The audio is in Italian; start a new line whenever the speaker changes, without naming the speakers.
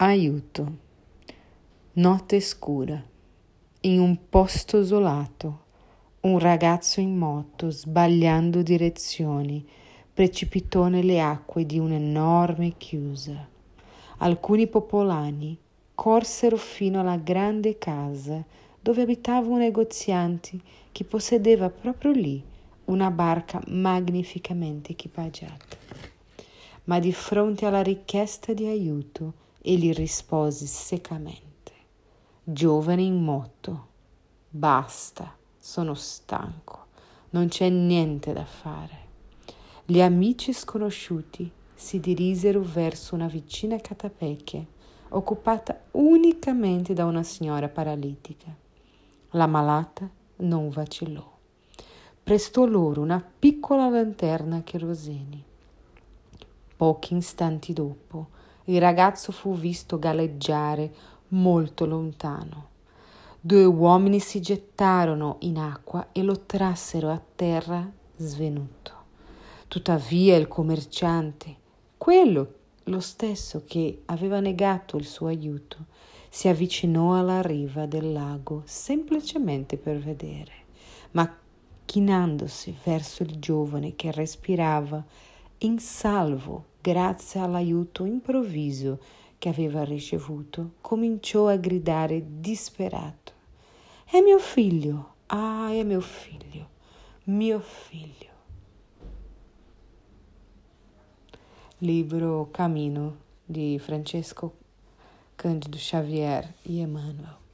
Aiuto. Notte scura. In un posto isolato, un ragazzo in moto, sbagliando direzioni, precipitò nelle acque di un'enorme chiusa. Alcuni popolani corsero fino alla grande casa dove abitava un negoziante che possedeva proprio lì una barca magnificamente equipaggiata. Ma di fronte alla richiesta di aiuto, egli rispose seccamente. Giovane in moto, basta, sono stanco, non c'è niente da fare. Gli amici sconosciuti si dirisero verso una vicina catapecchia, occupata unicamente da una signora paralitica. La malata non vacillò. Prestò loro una piccola lanterna a cherosene. Pochi istanti dopo, il ragazzo fu visto galleggiare molto lontano. Due uomini si gettarono in acqua e lo trassero a terra svenuto. Tuttavia il commerciante, quello lo stesso che aveva negato il suo aiuto, si avvicinò alla riva del lago semplicemente per vedere, ma chinandosi verso il giovane che respirava in salvo grazie all'aiuto improvviso che aveva ricevuto, cominciò a gridare disperato. È mio figlio, ah, è mio figlio, mio figlio. Libro Camino di Francesco Cândido Xavier e Emmanuel.